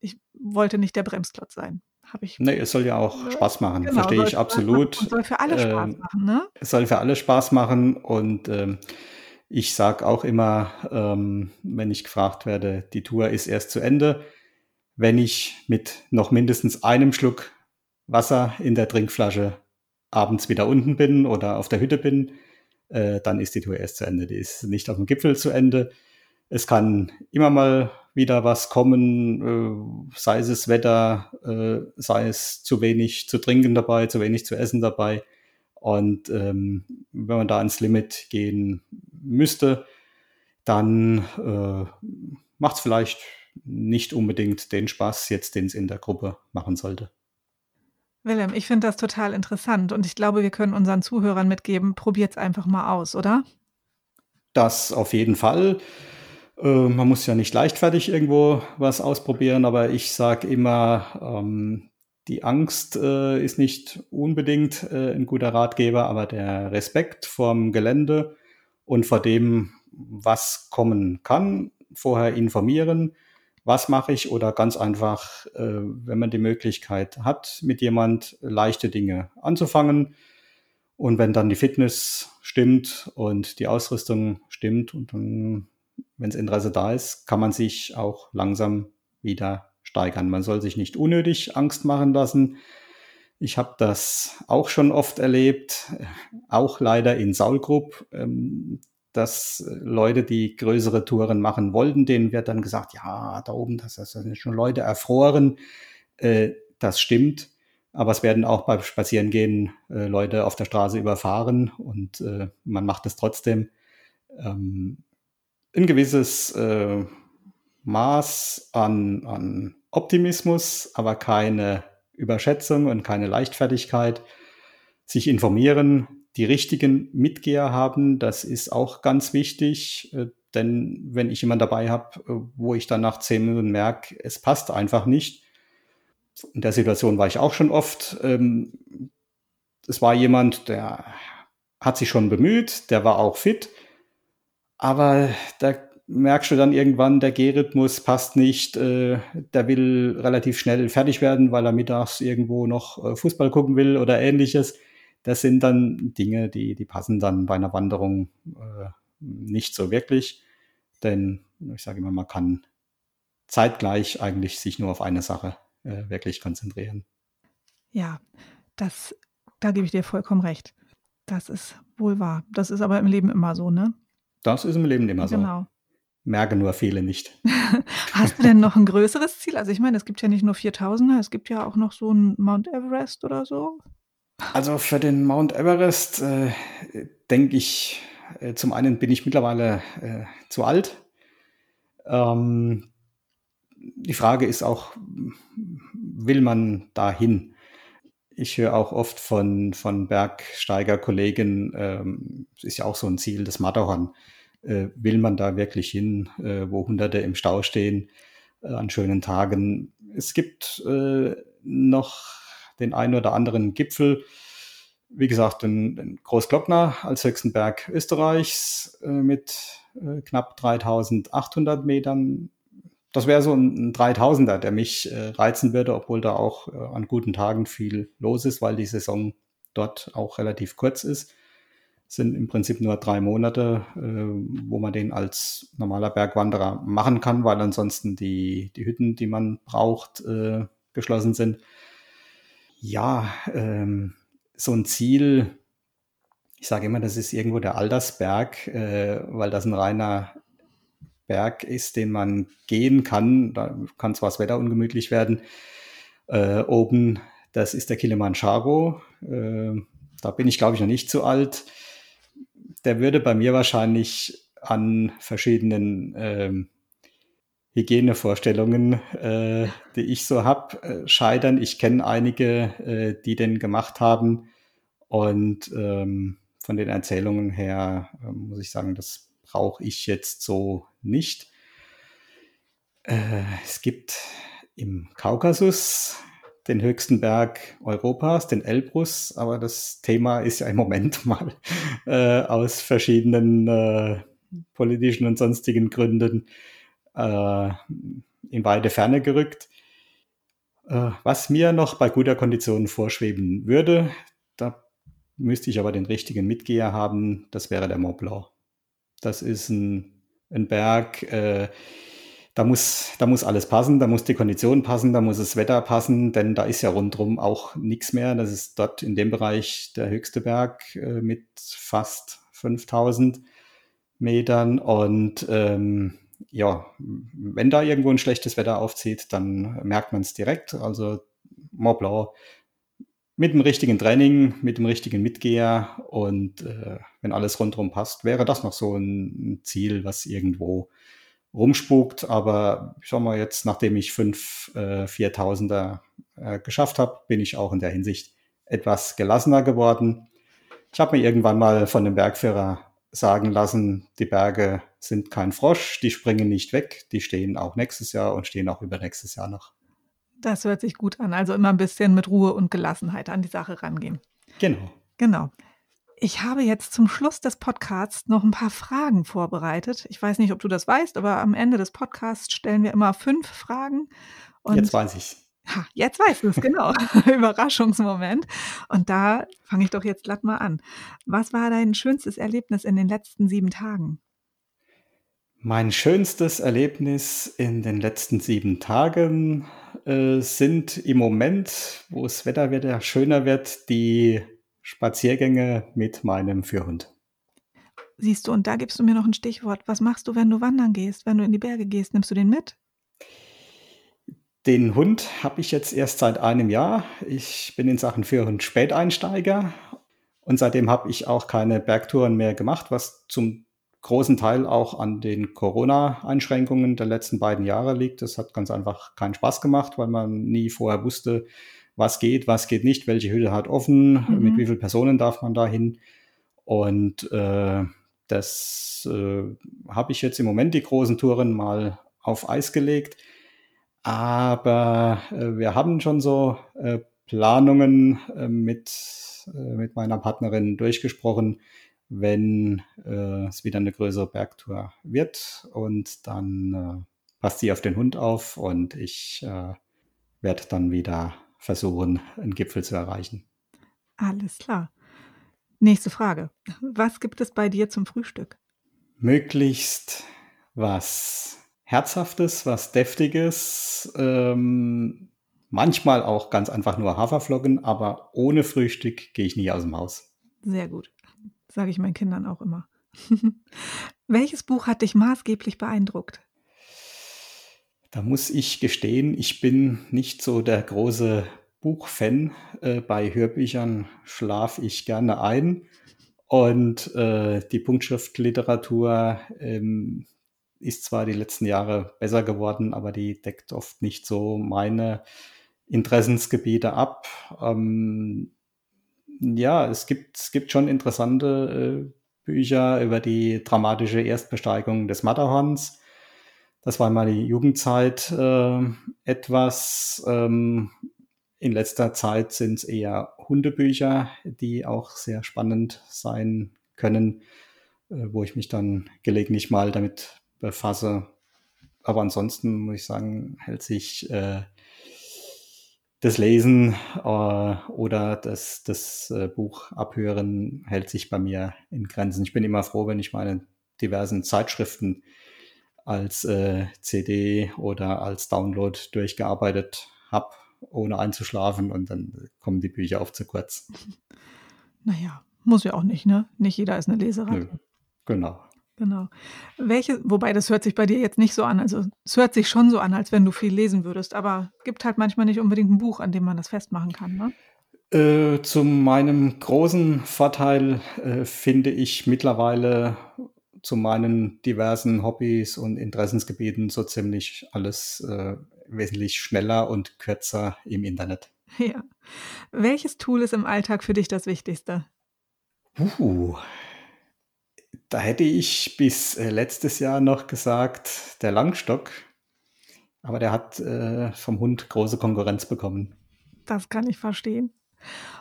Speaker 1: ich wollte nicht der Bremsklotz sein. Habe ich.
Speaker 2: Nee, es soll ja auch Spaß machen, genau, verstehe ich absolut.
Speaker 1: Und soll für alle Spaß ähm, machen, ne?
Speaker 2: Es soll für alle Spaß machen und ähm, ich sage auch immer, ähm, wenn ich gefragt werde, die Tour ist erst zu Ende, wenn ich mit noch mindestens einem Schluck Wasser in der Trinkflasche abends wieder unten bin oder auf der Hütte bin, äh, dann ist die Tour erst zu Ende. Die ist nicht auf dem Gipfel zu Ende. Es kann immer mal wieder was kommen, äh, sei es das Wetter, äh, sei es zu wenig zu trinken dabei, zu wenig zu essen dabei. Und ähm, wenn man da ins Limit gehen müsste, dann äh, macht es vielleicht nicht unbedingt den Spaß jetzt, den es in der Gruppe machen sollte.
Speaker 1: Willem, ich finde das total interessant und ich glaube, wir können unseren Zuhörern mitgeben, probiert es einfach mal aus, oder?
Speaker 2: Das auf jeden Fall. Äh, man muss ja nicht leichtfertig irgendwo was ausprobieren, aber ich sage immer, ähm, die Angst äh, ist nicht unbedingt äh, ein guter Ratgeber, aber der Respekt vorm Gelände und vor dem, was kommen kann, vorher informieren, was mache ich oder ganz einfach, äh, wenn man die Möglichkeit hat, mit jemand leichte Dinge anzufangen. Und wenn dann die Fitness stimmt und die Ausrüstung stimmt und dann, wenn das Interesse da ist, kann man sich auch langsam wieder steigern. Man soll sich nicht unnötig Angst machen lassen. Ich habe das auch schon oft erlebt, auch leider in Saulgrub, ähm, dass Leute, die größere Touren machen wollten, denen wird dann gesagt, ja, da oben, das, das sind schon Leute erfroren. Äh, das stimmt. Aber es werden auch beim Spazierengehen äh, Leute auf der Straße überfahren und äh, man macht es trotzdem. Ähm, ein gewisses äh, Maß an, an Optimismus, aber keine Überschätzung und keine Leichtfertigkeit. Sich informieren, die richtigen Mitgeher haben, das ist auch ganz wichtig. Äh, denn wenn ich jemanden dabei habe, äh, wo ich dann nach zehn Minuten merke, es passt einfach nicht, in der Situation war ich auch schon oft. Ähm, es war jemand, der hat sich schon bemüht, der war auch fit, aber da merkst du dann irgendwann, der G-Rhythmus passt nicht, äh, der will relativ schnell fertig werden, weil er mittags irgendwo noch Fußball gucken will oder ähnliches. Das sind dann Dinge, die, die passen dann bei einer Wanderung äh, nicht so wirklich. Denn ich sage immer, man kann zeitgleich eigentlich sich nur auf eine Sache äh, wirklich konzentrieren.
Speaker 1: Ja, das, da gebe ich dir vollkommen recht. Das ist wohl wahr. Das ist aber im Leben immer so, ne?
Speaker 2: Das ist im Leben immer so. Genau. Merke nur viele nicht.
Speaker 1: Hast du denn noch ein größeres Ziel? Also ich meine, es gibt ja nicht nur 4000er, es gibt ja auch noch so ein Mount Everest oder so.
Speaker 2: Also für den Mount Everest äh, denke ich, äh, zum einen bin ich mittlerweile äh, zu alt. Ähm, die Frage ist auch, will man dahin? Ich höre auch oft von, von Bergsteigerkollegen, ähm, es ist ja auch so ein Ziel, das Matterhorn. Äh, will man da wirklich hin, äh, wo Hunderte im Stau stehen äh, an schönen Tagen? Es gibt äh, noch den einen oder anderen Gipfel, wie gesagt, den, den Großglockner als höchsten Berg Österreichs äh, mit äh, knapp 3800 Metern das wäre so ein, ein 3000er, der mich äh, reizen würde, obwohl da auch äh, an guten Tagen viel los ist, weil die Saison dort auch relativ kurz ist. Sind im Prinzip nur drei Monate, äh, wo man den als normaler Bergwanderer machen kann, weil ansonsten die, die Hütten, die man braucht, äh, geschlossen sind. Ja, ähm, so ein Ziel, ich sage immer, das ist irgendwo der Altersberg, äh, weil das ein reiner Berg ist, den man gehen kann. Da kann zwar das Wetter ungemütlich werden. Äh, oben, das ist der Kilimanjaro. Äh, da bin ich, glaube ich, noch nicht zu alt. Der würde bei mir wahrscheinlich an verschiedenen äh, Hygienevorstellungen, äh, die ich so habe, äh, scheitern. Ich kenne einige, äh, die den gemacht haben. Und ähm, von den Erzählungen her äh, muss ich sagen, das brauche ich jetzt so nicht. Äh, es gibt im Kaukasus den höchsten Berg Europas, den Elbrus, aber das Thema ist ja im Moment mal äh, aus verschiedenen äh, politischen und sonstigen Gründen äh, in weite Ferne gerückt. Äh, was mir noch bei guter Kondition vorschweben würde, da müsste ich aber den richtigen Mitgeher haben, das wäre der Mont Blanc. Das ist ein, ein Berg, äh, da muss, da muss alles passen, da muss die Kondition passen, da muss das Wetter passen, denn da ist ja rundherum auch nichts mehr. Das ist dort in dem Bereich der höchste Berg äh, mit fast 5000 Metern. Und ähm, ja, wenn da irgendwo ein schlechtes Wetter aufzieht, dann merkt man es direkt. Also Mont Blanc mit dem richtigen Training, mit dem richtigen Mitgeher und äh, wenn alles rundherum passt, wäre das noch so ein Ziel, was irgendwo rumspukt. Aber ich sag mal jetzt, nachdem ich fünf äh, 4000er äh, geschafft habe, bin ich auch in der Hinsicht etwas gelassener geworden. Ich habe mir irgendwann mal von dem Bergführer sagen lassen, die Berge sind kein Frosch, die springen nicht weg, die stehen auch nächstes Jahr und stehen auch übernächstes Jahr noch.
Speaker 1: Das hört sich gut an. Also immer ein bisschen mit Ruhe und Gelassenheit an die Sache rangehen.
Speaker 2: Genau.
Speaker 1: Genau. Ich habe jetzt zum Schluss des Podcasts noch ein paar Fragen vorbereitet. Ich weiß nicht, ob du das weißt, aber am Ende des Podcasts stellen wir immer fünf Fragen.
Speaker 2: Und jetzt weiß ich
Speaker 1: Ha, jetzt weißt du es, genau. Überraschungsmoment. Und da fange ich doch jetzt glatt mal an. Was war dein schönstes Erlebnis in den letzten sieben Tagen?
Speaker 2: Mein schönstes Erlebnis in den letzten sieben Tagen äh, sind im Moment, wo das Wetter wieder schöner wird, die Spaziergänge mit meinem Führhund.
Speaker 1: Siehst du, und da gibst du mir noch ein Stichwort. Was machst du, wenn du wandern gehst, wenn du in die Berge gehst? Nimmst du den mit?
Speaker 2: Den Hund habe ich jetzt erst seit einem Jahr. Ich bin in Sachen Führhund Späteinsteiger und seitdem habe ich auch keine Bergtouren mehr gemacht, was zum großen Teil auch an den Corona-Einschränkungen der letzten beiden Jahre liegt. Das hat ganz einfach keinen Spaß gemacht, weil man nie vorher wusste, was geht, was geht nicht, welche Hütte hat offen, mhm. mit wie vielen Personen darf man da hin. Und äh, das äh, habe ich jetzt im Moment die großen Touren mal auf Eis gelegt. Aber äh, wir haben schon so äh, Planungen äh, mit, äh, mit meiner Partnerin durchgesprochen, wenn äh, es wieder eine größere Bergtour wird. Und dann äh, passt sie auf den Hund auf und ich werde dann wieder versuchen, einen Gipfel zu erreichen.
Speaker 1: Alles klar. Nächste Frage. Was gibt es bei dir zum Frühstück?
Speaker 2: Möglichst was Herzhaftes, was Deftiges. Ähm, manchmal auch ganz einfach nur Haferflocken, aber ohne Frühstück gehe ich nie aus dem Haus.
Speaker 1: Sehr gut sage ich meinen Kindern auch immer. Welches Buch hat dich maßgeblich beeindruckt?
Speaker 2: Da muss ich gestehen, ich bin nicht so der große Buchfan. Äh, bei Hörbüchern schlafe ich gerne ein. Und äh, die Punktschriftliteratur ähm, ist zwar die letzten Jahre besser geworden, aber die deckt oft nicht so meine Interessensgebiete ab. Ähm, ja, es gibt, es gibt schon interessante äh, Bücher über die dramatische Erstbesteigung des Matterhorns. Das war mal die Jugendzeit äh, etwas. Ähm, in letzter Zeit sind es eher Hundebücher, die auch sehr spannend sein können, äh, wo ich mich dann gelegentlich mal damit befasse. Aber ansonsten muss ich sagen, hält sich äh, das Lesen äh, oder das, das äh, Buch abhören hält sich bei mir in Grenzen. Ich bin immer froh, wenn ich meine diversen Zeitschriften als äh, CD oder als Download durchgearbeitet habe, ohne einzuschlafen und dann kommen die Bücher oft zu kurz.
Speaker 1: Naja, muss ja auch nicht, ne? Nicht jeder ist eine Leserin.
Speaker 2: Genau.
Speaker 1: Genau. Welche, wobei das hört sich bei dir jetzt nicht so an. Also es hört sich schon so an, als wenn du viel lesen würdest, aber gibt halt manchmal nicht unbedingt ein Buch, an dem man das festmachen kann, ne?
Speaker 2: Äh, zu meinem großen Vorteil äh, finde ich mittlerweile zu meinen diversen Hobbys und Interessensgebieten so ziemlich alles äh, wesentlich schneller und kürzer im Internet.
Speaker 1: Ja. Welches Tool ist im Alltag für dich das Wichtigste?
Speaker 2: Uh, da hätte ich bis äh, letztes Jahr noch gesagt, der Langstock. Aber der hat äh, vom Hund große Konkurrenz bekommen.
Speaker 1: Das kann ich verstehen.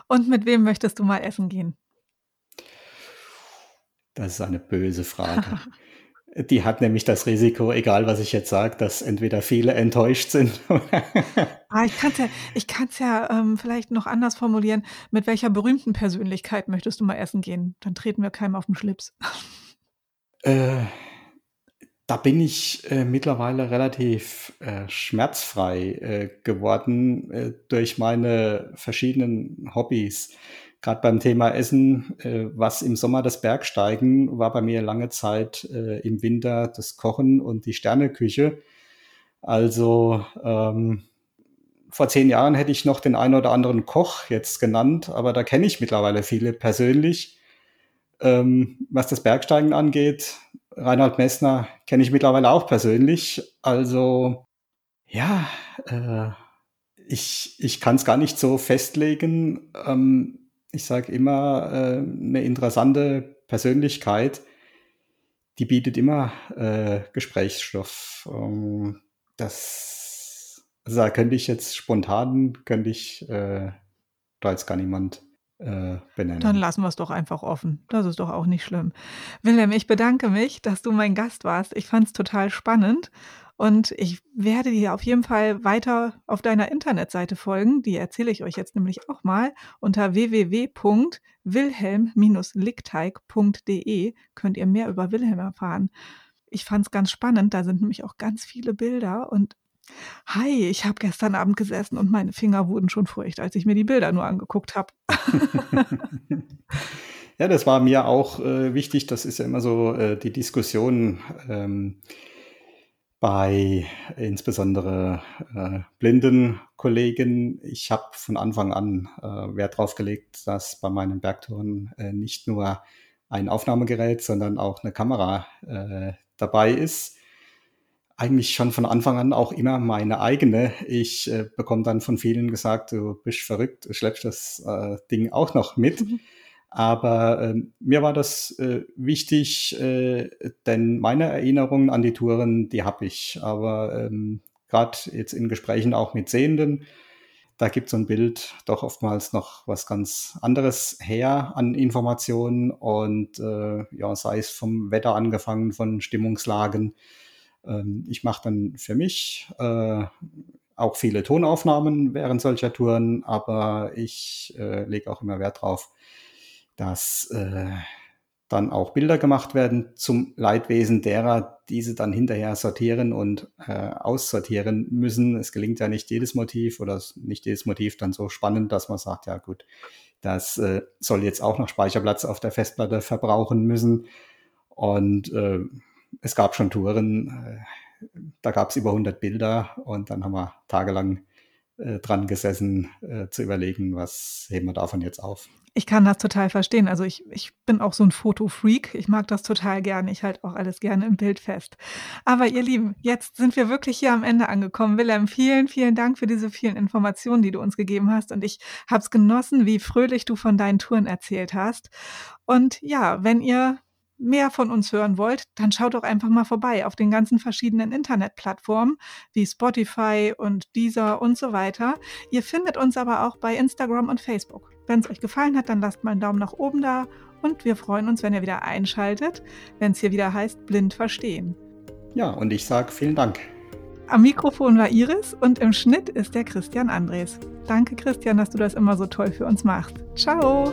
Speaker 1: Und mit wem möchtest du mal essen gehen?
Speaker 2: Das ist eine böse Frage. Die hat nämlich das Risiko, egal was ich jetzt sage, dass entweder viele enttäuscht sind.
Speaker 1: ah, ich kann es ja, ich kann's ja ähm, vielleicht noch anders formulieren. Mit welcher berühmten Persönlichkeit möchtest du mal essen gehen? Dann treten wir keinem auf den Schlips.
Speaker 2: Äh, da bin ich äh, mittlerweile relativ äh, schmerzfrei äh, geworden äh, durch meine verschiedenen Hobbys. Gerade beim Thema Essen, äh, was im Sommer das Bergsteigen war bei mir lange Zeit im Winter das Kochen und die Sterneküche. Also ähm, vor zehn Jahren hätte ich noch den einen oder anderen Koch jetzt genannt, aber da kenne ich mittlerweile viele persönlich. Ähm, was das Bergsteigen angeht, Reinhard Messner kenne ich mittlerweile auch persönlich. Also ja, äh, ich, ich kann es gar nicht so festlegen. Ähm, ich sage immer, äh, eine interessante Persönlichkeit, die bietet immer äh, Gesprächsstoff. Ähm, das, also da könnte ich jetzt spontan, könnte ich äh, da jetzt gar niemand benennen.
Speaker 1: Dann lassen wir es doch einfach offen. Das ist doch auch nicht schlimm. Wilhelm, ich bedanke mich, dass du mein Gast warst. Ich fand es total spannend und ich werde dir auf jeden Fall weiter auf deiner Internetseite folgen. Die erzähle ich euch jetzt nämlich auch mal. Unter www.wilhelm-lickteig.de könnt ihr mehr über Wilhelm erfahren. Ich fand es ganz spannend. Da sind nämlich auch ganz viele Bilder und Hi, ich habe gestern Abend gesessen und meine Finger wurden schon feucht, als ich mir die Bilder nur angeguckt habe.
Speaker 2: ja, das war mir auch äh, wichtig. Das ist ja immer so äh, die Diskussion. Ähm, bei insbesondere äh, blinden Kollegen. Ich habe von Anfang an äh, Wert darauf gelegt, dass bei meinen Bergtouren äh, nicht nur ein Aufnahmegerät, sondern auch eine Kamera äh, dabei ist. Eigentlich schon von Anfang an auch immer meine eigene. Ich äh, bekomme dann von vielen gesagt, du bist verrückt, schleppst das äh, Ding auch noch mit. Aber äh, mir war das äh, wichtig, äh, denn meine Erinnerungen an die Touren, die habe ich. Aber ähm, gerade jetzt in Gesprächen auch mit Sehenden, da gibt so ein Bild doch oftmals noch was ganz anderes her an Informationen und äh, ja, sei es vom Wetter angefangen, von Stimmungslagen. Ähm, ich mache dann für mich äh, auch viele Tonaufnahmen während solcher Touren, aber ich äh, lege auch immer Wert drauf, dass äh, dann auch Bilder gemacht werden zum Leidwesen derer, diese dann hinterher sortieren und äh, aussortieren müssen. Es gelingt ja nicht jedes Motiv oder nicht jedes Motiv dann so spannend, dass man sagt, ja gut, das äh, soll jetzt auch noch Speicherplatz auf der Festplatte verbrauchen müssen. Und äh, es gab schon Touren, äh, da gab es über 100 Bilder und dann haben wir tagelang äh, dran gesessen, äh, zu überlegen, was heben wir davon jetzt auf.
Speaker 1: Ich kann das total verstehen. Also ich, ich bin auch so ein Fotofreak. Ich mag das total gerne. Ich halte auch alles gerne im Bild fest. Aber ihr Lieben, jetzt sind wir wirklich hier am Ende angekommen. Willem, vielen, vielen Dank für diese vielen Informationen, die du uns gegeben hast. Und ich habe es genossen, wie fröhlich du von deinen Touren erzählt hast. Und ja, wenn ihr mehr von uns hören wollt, dann schaut doch einfach mal vorbei auf den ganzen verschiedenen Internetplattformen wie Spotify und Deezer und so weiter. Ihr findet uns aber auch bei Instagram und Facebook. Wenn es euch gefallen hat, dann lasst mal einen Daumen nach oben da und wir freuen uns, wenn ihr wieder einschaltet, wenn es hier wieder heißt Blind verstehen.
Speaker 2: Ja, und ich sage vielen Dank.
Speaker 1: Am Mikrofon war Iris und im Schnitt ist der Christian Andres. Danke Christian, dass du das immer so toll für uns machst. Ciao!